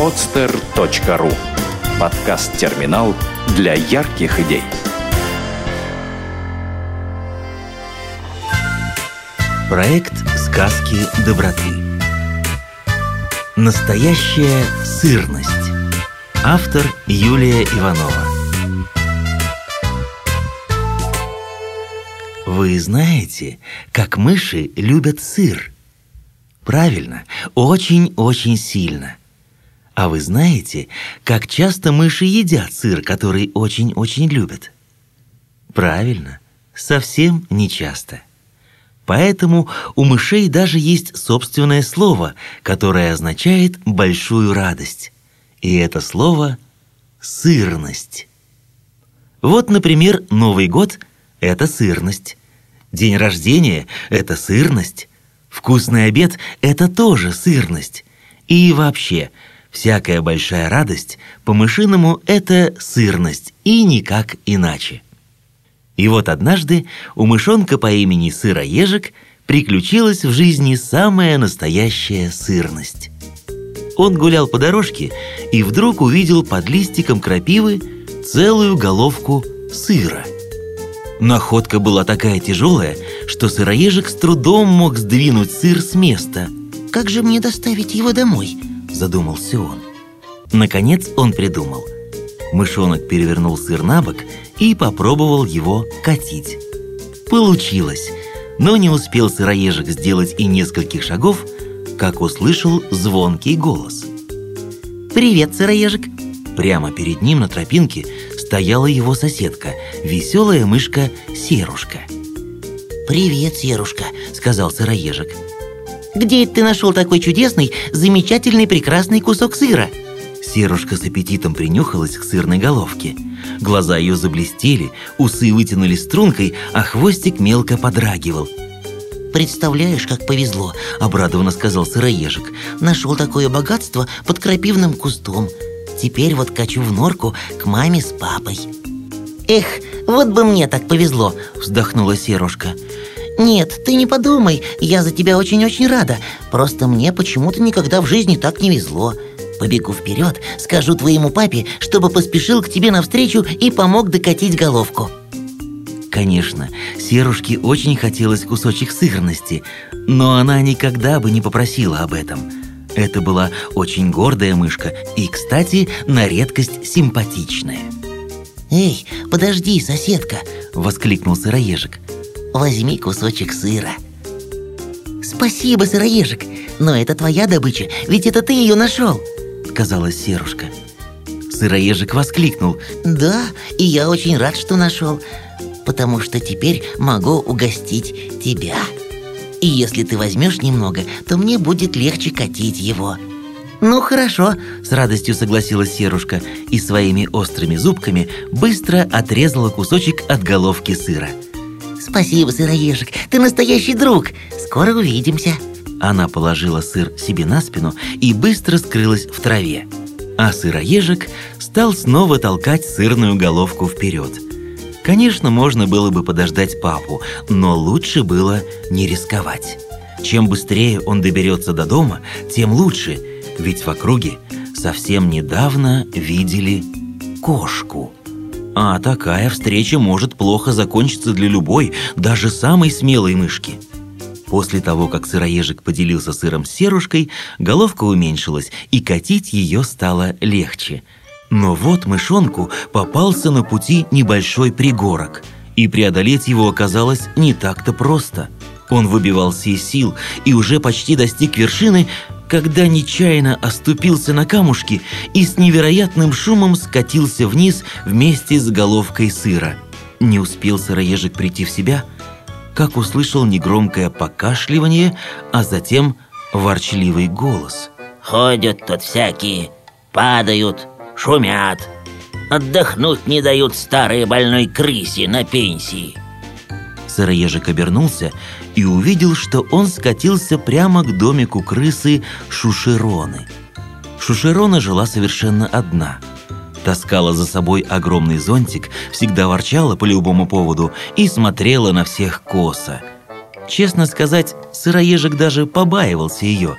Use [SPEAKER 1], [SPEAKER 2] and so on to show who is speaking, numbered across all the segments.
[SPEAKER 1] podster.ru Подкаст-терминал для ярких идей.
[SPEAKER 2] Проект «Сказки доброты». Настоящая сырность. Автор Юлия Иванова. Вы знаете, как мыши любят сыр? Правильно, очень-очень сильно. А вы знаете, как часто мыши едят сыр, который очень-очень любят? Правильно, совсем не часто. Поэтому у мышей даже есть собственное слово, которое означает большую радость. И это слово сырность. Вот, например, Новый год это сырность. День рождения это сырность. Вкусный обед это тоже сырность. И вообще, Всякая большая радость по-мышиному – это сырность, и никак иначе. И вот однажды у мышонка по имени Сыроежик приключилась в жизни самая настоящая сырность. Он гулял по дорожке и вдруг увидел под листиком крапивы целую головку сыра. Находка была такая тяжелая, что сыроежик с трудом мог сдвинуть сыр с места.
[SPEAKER 3] «Как же мне доставить его домой?»
[SPEAKER 2] Задумался он. Наконец он придумал. Мышонок перевернул сыр на бок и попробовал его катить. Получилось, но не успел сыроежек сделать и нескольких шагов, как услышал звонкий голос.
[SPEAKER 3] «Привет, сыроежек!»
[SPEAKER 2] Прямо перед ним на тропинке стояла его соседка, веселая мышка Серушка.
[SPEAKER 3] «Привет, Серушка!» — сказал сыроежек.
[SPEAKER 4] Где ты нашел такой чудесный, замечательный, прекрасный кусок сыра?»
[SPEAKER 2] Серушка с аппетитом принюхалась к сырной головке. Глаза ее заблестели, усы вытянули стрункой, а хвостик мелко подрагивал.
[SPEAKER 3] «Представляешь, как повезло!» – обрадованно сказал сыроежик. «Нашел такое богатство под крапивным кустом. Теперь вот качу в норку к маме с папой».
[SPEAKER 4] «Эх, вот бы мне так повезло!»
[SPEAKER 3] – вздохнула Серушка.
[SPEAKER 4] «Нет, ты не подумай, я за тебя очень-очень рада. Просто мне почему-то никогда в жизни так не везло. Побегу вперед, скажу твоему папе, чтобы поспешил к тебе навстречу и помог докатить головку».
[SPEAKER 2] Конечно, Серушке очень хотелось кусочек сырности, но она никогда бы не попросила об этом. Это была очень гордая мышка и, кстати, на редкость симпатичная.
[SPEAKER 3] «Эй, подожди, соседка!» — воскликнул сыроежик. Возьми кусочек сыра.
[SPEAKER 4] Спасибо, сыроежик, но это твоя добыча, ведь это ты ее нашел, сказала Серушка.
[SPEAKER 2] Сыроежик воскликнул.
[SPEAKER 3] Да, и я очень рад, что нашел, потому что теперь могу угостить тебя. И если ты возьмешь немного, то мне будет легче катить его.
[SPEAKER 4] «Ну хорошо», —
[SPEAKER 2] с радостью согласилась Серушка и своими острыми зубками быстро отрезала кусочек от головки сыра.
[SPEAKER 4] Спасибо, сыроежик, ты настоящий друг. Скоро увидимся.
[SPEAKER 2] Она положила сыр себе на спину и быстро скрылась в траве. А сыроежик стал снова толкать сырную головку вперед. Конечно, можно было бы подождать папу, но лучше было не рисковать. Чем быстрее он доберется до дома, тем лучше, ведь в округе совсем недавно видели кошку. А такая встреча может плохо закончиться для любой, даже самой смелой мышки. После того, как сыроежик поделился сыром с серушкой, головка уменьшилась, и катить ее стало легче. Но вот мышонку попался на пути небольшой пригорок, и преодолеть его оказалось не так-то просто. Он выбивался из сил и уже почти достиг вершины, когда нечаянно оступился на камушки и с невероятным шумом скатился вниз вместе с головкой сыра. Не успел сыроежик прийти в себя, как услышал негромкое покашливание, а затем ворчливый голос.
[SPEAKER 5] «Ходят тут всякие, падают, шумят, отдохнуть не дают старые больной крысе на пенсии».
[SPEAKER 2] Сыроежик обернулся и увидел, что он скатился прямо к домику крысы Шушероны. Шушерона жила совершенно одна. Таскала за собой огромный зонтик, всегда ворчала по любому поводу и смотрела на всех косо. Честно сказать, сыроежик даже побаивался ее.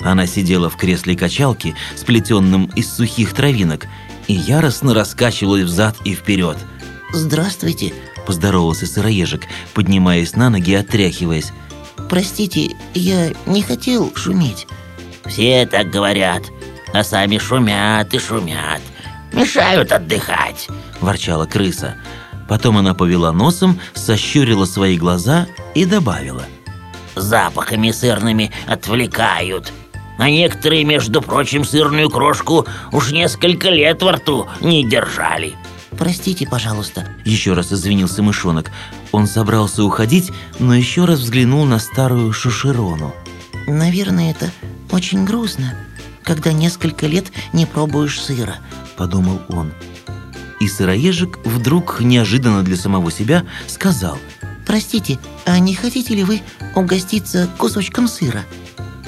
[SPEAKER 2] Она сидела в кресле качалки, сплетенном из сухих травинок, и яростно раскачивалась взад и вперед.
[SPEAKER 4] Здравствуйте.
[SPEAKER 2] – поздоровался сыроежик, поднимаясь на ноги и отряхиваясь.
[SPEAKER 4] Простите, я не хотел шуметь.
[SPEAKER 5] Все так говорят, а сами шумят и шумят. Мешают отдыхать.
[SPEAKER 2] Ворчала крыса. Потом она повела носом, сощурила свои глаза и добавила.
[SPEAKER 5] Запахами сырными отвлекают. А некоторые, между прочим, сырную крошку уж несколько лет во рту не держали.
[SPEAKER 4] Простите, пожалуйста.
[SPEAKER 2] Еще раз извинился мышонок. Он собрался уходить, но еще раз взглянул на старую шушерону.
[SPEAKER 4] Наверное, это очень грустно, когда несколько лет не пробуешь сыра,
[SPEAKER 2] подумал он. И сыроежик вдруг неожиданно для самого себя сказал
[SPEAKER 4] Простите, а не хотите ли вы угоститься кусочком сыра?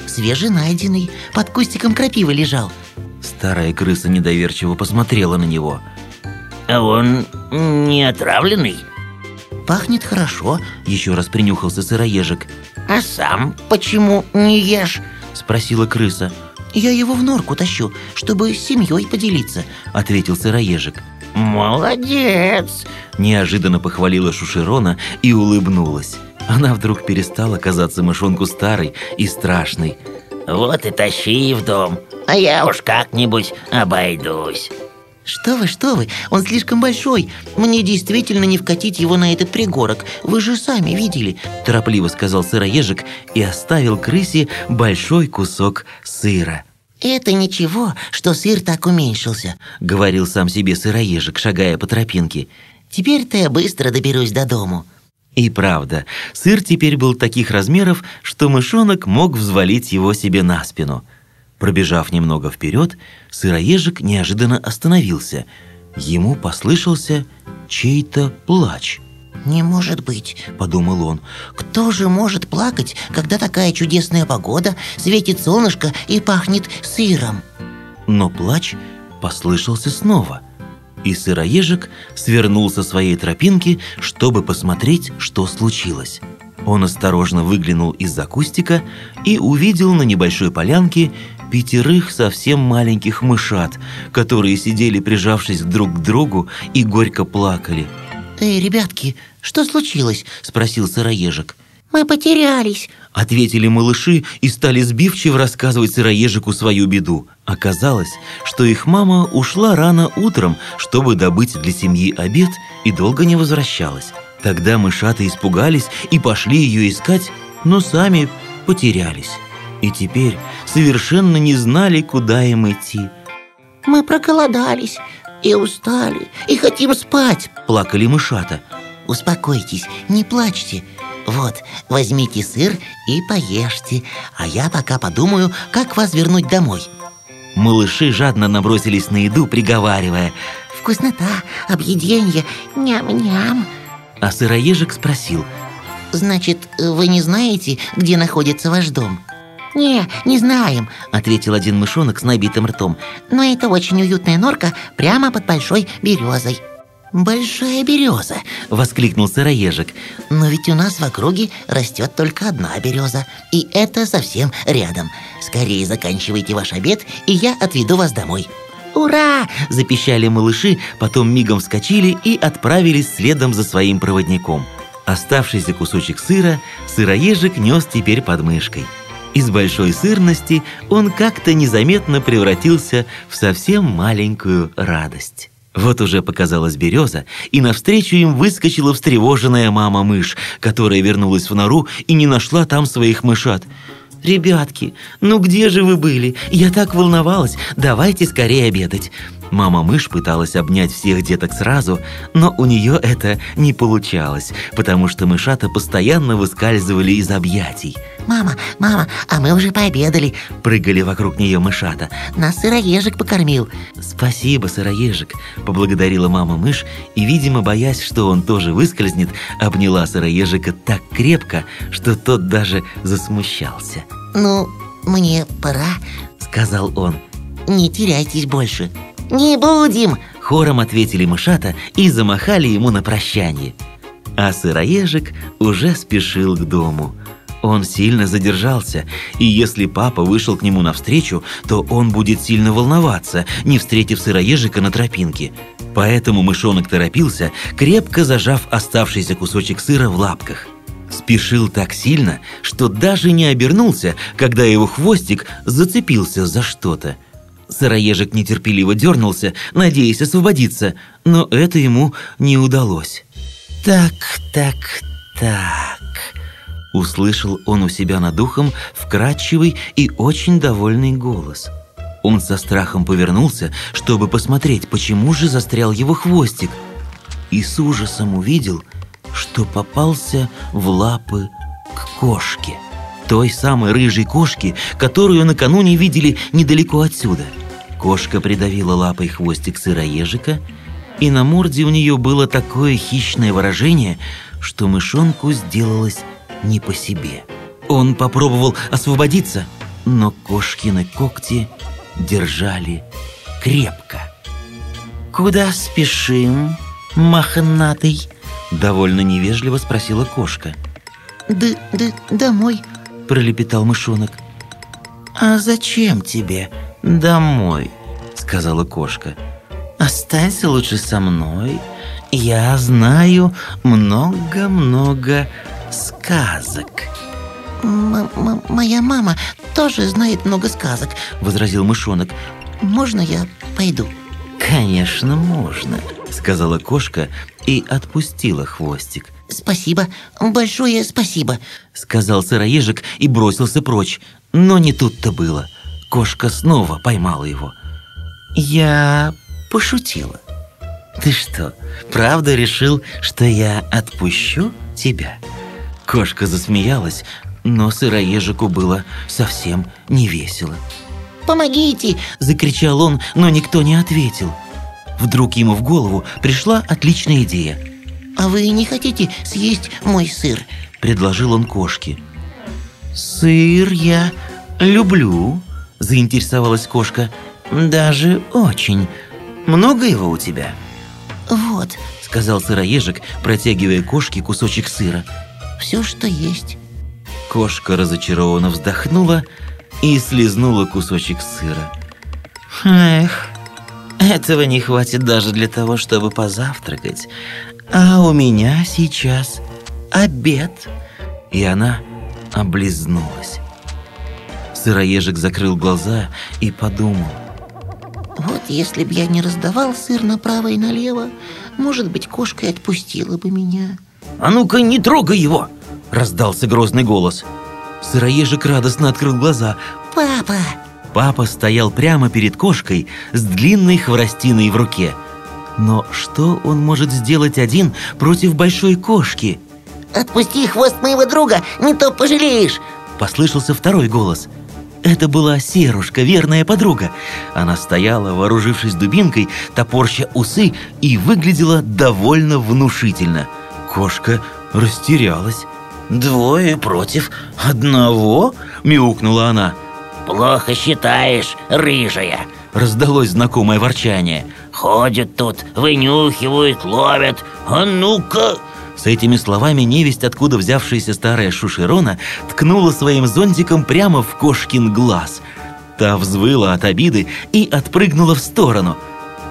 [SPEAKER 4] Свеженайденный, под кустиком крапивы лежал
[SPEAKER 2] Старая крыса недоверчиво посмотрела на него
[SPEAKER 5] А он не отравленный?
[SPEAKER 4] Пахнет хорошо
[SPEAKER 2] Еще раз принюхался сыроежик
[SPEAKER 5] А сам почему не ешь?
[SPEAKER 2] Спросила крыса
[SPEAKER 4] Я его в норку тащу, чтобы с семьей поделиться
[SPEAKER 2] Ответил сыроежик
[SPEAKER 5] «Молодец!»
[SPEAKER 2] Неожиданно похвалила Шушерона и улыбнулась. Она вдруг перестала казаться мышонку старой и страшной.
[SPEAKER 5] «Вот и тащи в дом, а я уж как-нибудь обойдусь».
[SPEAKER 4] Что вы, что вы, он слишком большой Мне действительно не вкатить его на этот пригорок Вы же сами видели
[SPEAKER 2] Торопливо сказал сыроежик и оставил крысе большой кусок сыра
[SPEAKER 4] «Это ничего, что сыр так уменьшился», —
[SPEAKER 2] говорил сам себе сыроежик, шагая по тропинке.
[SPEAKER 4] «Теперь-то я быстро доберусь до дому».
[SPEAKER 2] И правда, сыр теперь был таких размеров, что мышонок мог взвалить его себе на спину. Пробежав немного вперед, сыроежик неожиданно остановился. Ему послышался чей-то плач —
[SPEAKER 4] «Не может быть», — подумал он. «Кто же может плакать, когда такая чудесная погода, светит солнышко и пахнет сыром?»
[SPEAKER 2] Но плач послышался снова, и сыроежик свернул со своей тропинки, чтобы посмотреть, что случилось. Он осторожно выглянул из-за кустика и увидел на небольшой полянке пятерых совсем маленьких мышат, которые сидели прижавшись друг к другу и горько плакали –
[SPEAKER 4] «Эй, ребятки, что случилось?» – спросил сыроежик.
[SPEAKER 3] «Мы потерялись», –
[SPEAKER 2] ответили малыши и стали сбивчиво рассказывать сыроежику свою беду. Оказалось, что их мама ушла рано утром, чтобы добыть для семьи обед и долго не возвращалась. Тогда мышата испугались и пошли ее искать, но сами потерялись. И теперь совершенно не знали, куда им идти.
[SPEAKER 3] «Мы проголодались», и устали, и хотим спать!»
[SPEAKER 2] Плакали мышата
[SPEAKER 4] Успокойтесь, не плачьте Вот, возьмите сыр и поешьте А я пока подумаю, как вас вернуть домой
[SPEAKER 2] Малыши жадно набросились на еду, приговаривая
[SPEAKER 3] «Вкуснота, объеденье, ням-ням!»
[SPEAKER 2] А сыроежик спросил
[SPEAKER 4] «Значит, вы не знаете, где находится ваш дом?»
[SPEAKER 3] «Не, не знаем», —
[SPEAKER 4] ответил один мышонок с набитым ртом.
[SPEAKER 3] «Но это очень уютная норка прямо под большой березой».
[SPEAKER 4] «Большая береза!» — воскликнул сыроежик. «Но ведь у нас в округе растет только одна береза, и это совсем рядом. Скорее заканчивайте ваш обед, и я отведу вас домой».
[SPEAKER 3] «Ура!»
[SPEAKER 2] – запищали малыши, потом мигом вскочили и отправились следом за своим проводником. Оставшийся кусочек сыра сыроежик нес теперь под мышкой – из большой сырности он как-то незаметно превратился в совсем маленькую радость. Вот уже показалась береза, и навстречу им выскочила встревоженная мама-мышь, которая вернулась в нору и не нашла там своих мышат. «Ребятки, ну где же вы были? Я так волновалась. Давайте скорее обедать». Мама-мышь пыталась обнять всех деток сразу, но у нее это не получалось, потому что мышата постоянно выскальзывали из объятий.
[SPEAKER 4] «Мама, мама, а мы уже пообедали!»
[SPEAKER 2] Прыгали вокруг нее мышата.
[SPEAKER 4] «Нас сыроежик покормил!»
[SPEAKER 2] «Спасибо, сыроежик!» – поблагодарила мама-мышь и, видимо, боясь, что он тоже выскользнет, обняла сыроежика так крепко, что тот даже засмущался.
[SPEAKER 4] «Ну, мне пора», –
[SPEAKER 2] сказал он.
[SPEAKER 4] «Не теряйтесь больше!»
[SPEAKER 3] «Не будем!»
[SPEAKER 2] – хором ответили мышата и замахали ему на прощание. А сыроежик уже спешил к дому. Он сильно задержался, и если папа вышел к нему навстречу, то он будет сильно волноваться, не встретив сыроежика на тропинке. Поэтому мышонок торопился, крепко зажав оставшийся кусочек сыра в лапках. Спешил так сильно, что даже не обернулся, когда его хвостик зацепился за что-то. Сыроежик нетерпеливо дернулся, надеясь освободиться, но это ему не удалось.
[SPEAKER 4] Так, так, так.
[SPEAKER 2] Услышал он у себя над ухом вкрадчивый и очень довольный голос. Он со страхом повернулся, чтобы посмотреть, почему же застрял его хвостик. И с ужасом увидел, что попался в лапы к кошке. Той самой рыжей кошке, которую накануне видели недалеко отсюда. Кошка придавила лапой хвостик сыроежика, и на морде у нее было такое хищное выражение, что мышонку сделалось не по себе. Он попробовал освободиться, но кошкины когти держали крепко.
[SPEAKER 4] Куда спешим, мохнатый?
[SPEAKER 2] Довольно невежливо спросила кошка.
[SPEAKER 4] Да, да, домой,
[SPEAKER 2] Пролепетал мышонок.
[SPEAKER 4] А зачем тебе домой?
[SPEAKER 2] Сказала кошка.
[SPEAKER 4] Останься лучше со мной. Я знаю много-много сказок. М -м Моя мама тоже знает много сказок,
[SPEAKER 2] Возразил мышонок.
[SPEAKER 4] Можно я пойду?
[SPEAKER 2] Конечно, можно, сказала кошка и отпустила хвостик.
[SPEAKER 4] Спасибо, большое спасибо.
[SPEAKER 2] Сказал сыроежик и бросился прочь. Но не тут-то было. Кошка снова поймала его.
[SPEAKER 4] Я пошутила. Ты что, правда решил, что я отпущу тебя?
[SPEAKER 2] Кошка засмеялась, но сыроежику было совсем не весело.
[SPEAKER 4] Помогите!
[SPEAKER 2] Закричал он, но никто не ответил. Вдруг ему в голову пришла отличная идея.
[SPEAKER 4] А вы не хотите съесть мой сыр?
[SPEAKER 2] Предложил он кошке. «Сыр я люблю», – заинтересовалась кошка. «Даже очень. Много его у тебя?»
[SPEAKER 4] Вот, –
[SPEAKER 2] сказал сыроежик, протягивая кошке кусочек сыра.
[SPEAKER 4] все, что есть.
[SPEAKER 2] Кошка разочарованно вздохнула и слезнула кусочек сыра. «Эх, этого не хватит даже для того, чтобы позавтракать. А у меня сейчас обед». И она облизнулась. Сыроежик закрыл глаза и подумал.
[SPEAKER 4] Вот если б я не раздавал сыр направо и налево, может быть, кошка и отпустила бы меня.
[SPEAKER 2] «А ну-ка, не трогай его!» – раздался грозный голос. Сыроежик радостно открыл глаза.
[SPEAKER 4] Папа!
[SPEAKER 2] Папа стоял прямо перед кошкой с длинной хворостиной в руке. Но что он может сделать один против большой кошки?
[SPEAKER 4] Отпусти хвост моего друга, не то пожалеешь.
[SPEAKER 2] Послышался второй голос. Это была Серушка, верная подруга. Она стояла, вооружившись дубинкой, топорща усы и выглядела довольно внушительно. Кошка растерялась. «Двое против одного?» – мяукнула она.
[SPEAKER 5] Плохо считаешь, рыжая.
[SPEAKER 2] Раздалось знакомое ворчание.
[SPEAKER 5] Ходят тут, вынюхивают, ловят. А ну-ка...
[SPEAKER 2] С этими словами невесть, откуда взявшаяся старая Шушерона, ткнула своим зонтиком прямо в кошкин глаз. Та взвыла от обиды и отпрыгнула в сторону.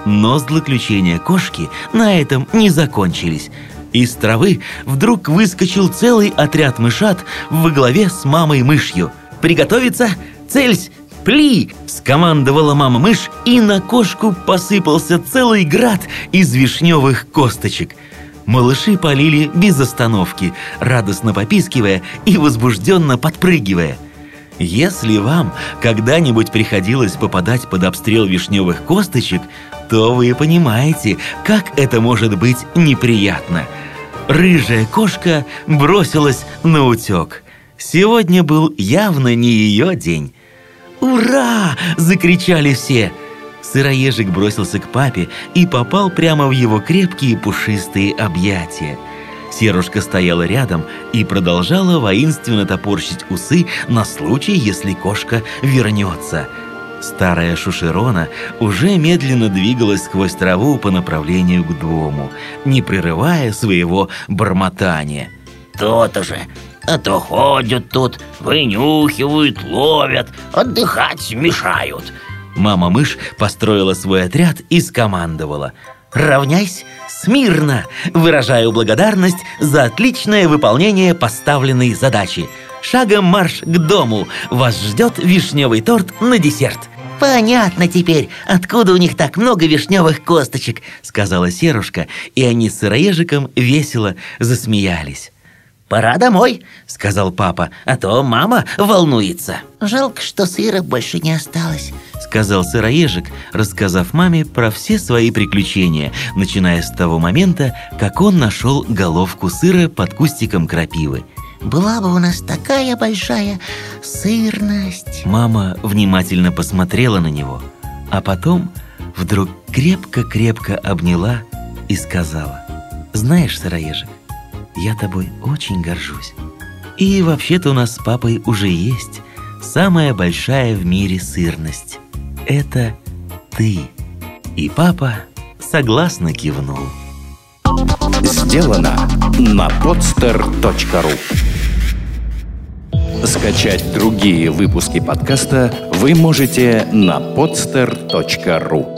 [SPEAKER 2] Но злоключения кошки на этом не закончились. Из травы вдруг выскочил целый отряд мышат во главе с мамой-мышью. «Приготовиться! Цельсь! Пли!» – скомандовала мама-мышь, и на кошку посыпался целый град из вишневых косточек – Малыши полили без остановки, радостно попискивая и возбужденно подпрыгивая. Если вам когда-нибудь приходилось попадать под обстрел вишневых косточек, то вы понимаете, как это может быть неприятно. Рыжая кошка бросилась на утек. Сегодня был явно не ее день. «Ура!» – закричали все – Сыроежик бросился к папе и попал прямо в его крепкие пушистые объятия. Серушка стояла рядом и продолжала воинственно топорщить усы на случай, если кошка вернется. Старая Шушерона уже медленно двигалась сквозь траву по направлению к дому, не прерывая своего бормотания.
[SPEAKER 5] То-то же. А то ходят тут, вынюхивают, ловят, отдыхать мешают.
[SPEAKER 2] Мама-мышь построила свой отряд и скомандовала. «Равняйсь смирно! Выражаю благодарность за отличное выполнение поставленной задачи. Шагом марш к дому! Вас ждет вишневый торт на десерт!»
[SPEAKER 4] Понятно теперь, откуда у них так много вишневых косточек
[SPEAKER 2] Сказала Серушка, и они с сыроежиком весело засмеялись
[SPEAKER 4] Пора домой,
[SPEAKER 2] сказал папа, а то мама волнуется
[SPEAKER 3] Жалко, что сыра больше не осталось
[SPEAKER 2] Сказал сыроежик, рассказав маме про все свои приключения Начиная с того момента, как он нашел головку сыра под кустиком крапивы.
[SPEAKER 3] Была бы у нас такая большая сырность
[SPEAKER 2] Мама внимательно посмотрела на него, а потом вдруг крепко-крепко обняла и сказала «Знаешь, сыроежик, я тобой очень горжусь. И вообще-то у нас с папой уже есть самая большая в мире сырность. Это ты». И папа согласно кивнул.
[SPEAKER 1] Сделано на podster.ru Скачать другие выпуски подкаста вы можете на podster.ru